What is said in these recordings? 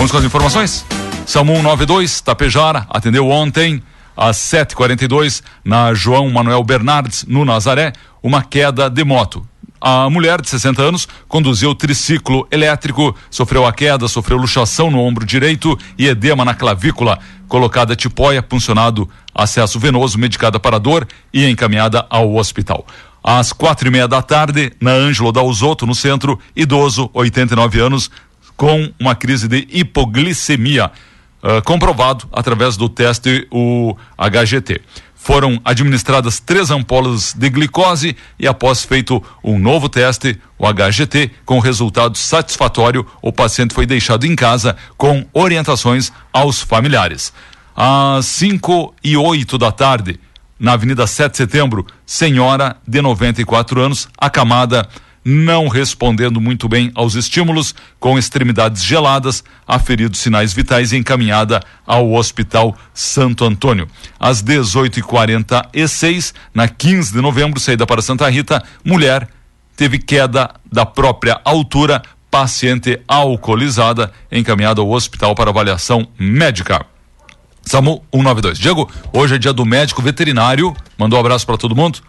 Vamos com as informações? Samu 192, Tapejara, atendeu ontem às 7h42 na João Manuel Bernardes, no Nazaré, uma queda de moto. A mulher de 60 anos conduziu triciclo elétrico, sofreu a queda, sofreu luxação no ombro direito e edema na clavícula. Colocada tipóia, puncionado acesso venoso, medicada para dor e encaminhada ao hospital. Às quatro e meia da tarde, na Ângelo da Usoto, no centro, idoso, 89 anos, com uma crise de hipoglicemia, uh, comprovado através do teste o HGT. Foram administradas três ampolas de glicose e, após feito um novo teste, o HGT, com resultado satisfatório, o paciente foi deixado em casa com orientações aos familiares. Às 5 e 8 da tarde, na Avenida 7 de Setembro, senhora de 94 anos, acamada não respondendo muito bem aos estímulos, com extremidades geladas, aferido sinais vitais e encaminhada ao Hospital Santo Antônio. Às 18h46, na 15 de novembro, saída para Santa Rita, mulher teve queda da própria altura, paciente alcoolizada, encaminhada ao hospital para avaliação médica. SAMU 192. Diego, hoje é dia do médico veterinário. Mandou um abraço para todo mundo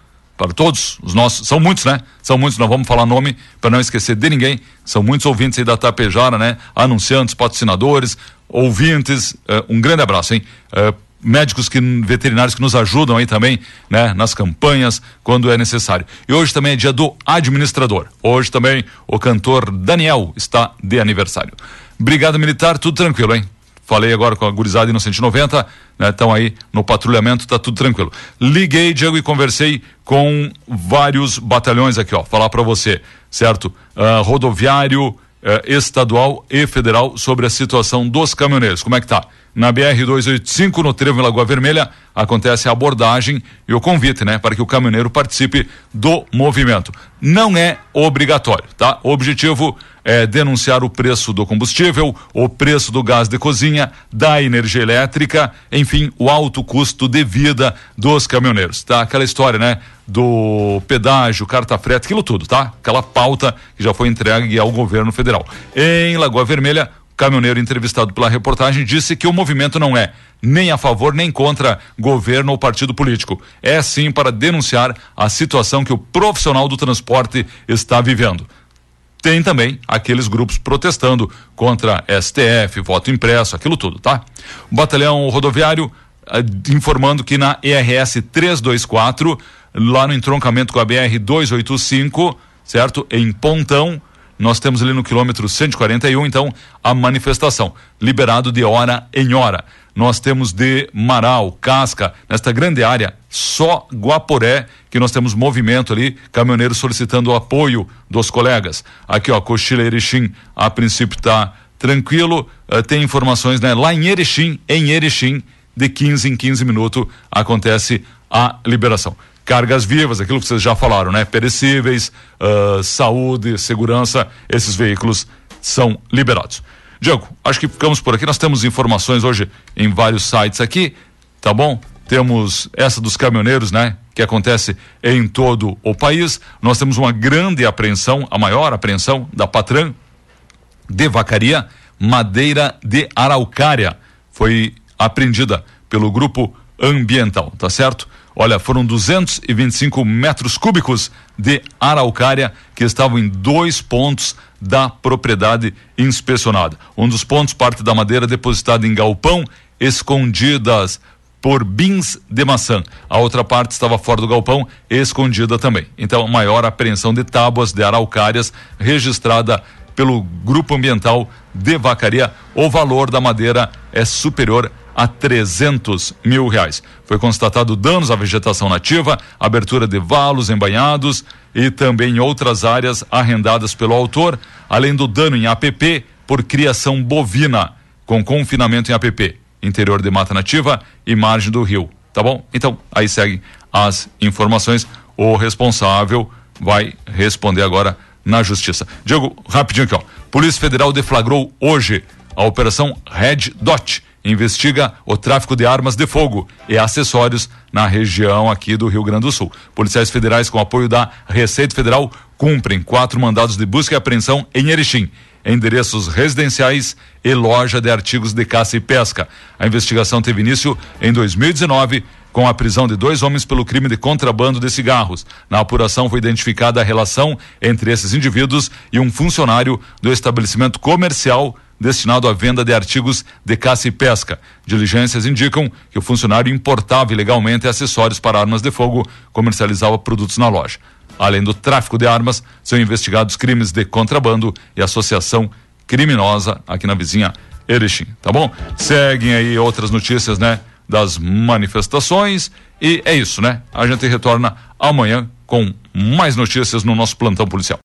para todos os nossos, são muitos, né? São muitos, não vamos falar nome para não esquecer de ninguém. São muitos ouvintes aí da Tapejara, né? Anunciantes, patrocinadores, ouvintes. Uh, um grande abraço, hein? Uh, médicos que veterinários que nos ajudam aí também, né, nas campanhas quando é necessário. E hoje também é dia do administrador. Hoje também o cantor Daniel está de aniversário. Brigada Militar, tudo tranquilo, hein? Falei agora com a gurizada em 190, né? Estão aí no patrulhamento, tá tudo tranquilo. Liguei, Diego, e conversei com vários batalhões aqui, ó. Falar para você, certo? Uh, rodoviário, uh, estadual e federal sobre a situação dos caminhoneiros. Como é que tá? Na BR 285, no Trevo em Lagoa Vermelha, acontece a abordagem e o convite, né, para que o caminhoneiro participe do movimento. Não é obrigatório, tá? O objetivo é denunciar o preço do combustível, o preço do gás de cozinha, da energia elétrica, enfim, o alto custo de vida dos caminhoneiros, tá? Aquela história, né? Do pedágio, carta frete, aquilo tudo, tá? Aquela pauta que já foi entregue ao governo federal. Em Lagoa Vermelha, caminhoneiro entrevistado pela reportagem disse que o movimento não é nem a favor nem contra governo ou partido político. É sim para denunciar a situação que o profissional do transporte está vivendo. Tem também aqueles grupos protestando contra STF, voto impresso, aquilo tudo, tá? O batalhão rodoviário uh, informando que na ERS 324, lá no entroncamento com a BR 285, certo? Em Pontão, nós temos ali no quilômetro 141, então, a manifestação, liberado de hora em hora. Nós temos de Marau, Casca, nesta grande área, só Guaporé, que nós temos movimento ali, caminhoneiros solicitando o apoio dos colegas. Aqui, ó, Cochila Erechim, a princípio está tranquilo, uh, tem informações, né? Lá em Erechim, em Erechim, de 15 em 15 minutos acontece a liberação cargas vivas, aquilo que vocês já falaram, né? Perecíveis, uh, saúde, segurança, esses veículos são liberados. Diego, acho que ficamos por aqui. Nós temos informações hoje em vários sites aqui, tá bom? Temos essa dos caminhoneiros, né? Que acontece em todo o país. Nós temos uma grande apreensão, a maior apreensão da Patran de vacaria, madeira de araucária. Foi apreendida pelo grupo ambiental, tá certo? Olha, foram 225 metros cúbicos de araucária que estavam em dois pontos da propriedade inspecionada. Um dos pontos parte da madeira depositada em galpão, escondidas por bins de maçã. A outra parte estava fora do galpão, escondida também. Então, maior apreensão de tábuas de araucárias registrada pelo Grupo Ambiental de Vacaria. O valor da madeira é superior a 300 mil reais. Foi constatado danos à vegetação nativa, abertura de valos embanhados e também outras áreas arrendadas pelo autor, além do dano em APP por criação bovina, com confinamento em APP, interior de mata nativa e margem do rio. Tá bom? Então, aí seguem as informações. O responsável vai responder agora na justiça. Diego, rapidinho aqui, ó. Polícia Federal deflagrou hoje a operação Red Dot investiga o tráfico de armas de fogo e acessórios na região aqui do Rio Grande do Sul. Policiais federais, com apoio da Receita Federal, cumprem quatro mandados de busca e apreensão em Erechim. endereços residenciais e loja de artigos de caça e pesca. A investigação teve início em 2019 com a prisão de dois homens pelo crime de contrabando de cigarros. Na apuração foi identificada a relação entre esses indivíduos e um funcionário do estabelecimento comercial destinado à venda de artigos de caça e pesca. Diligências indicam que o funcionário importava ilegalmente acessórios para armas de fogo, comercializava produtos na loja. Além do tráfico de armas, são investigados crimes de contrabando e associação criminosa aqui na vizinha Erechim, tá bom? Seguem aí outras notícias, né? Das manifestações e é isso, né? A gente retorna amanhã com mais notícias no nosso plantão policial.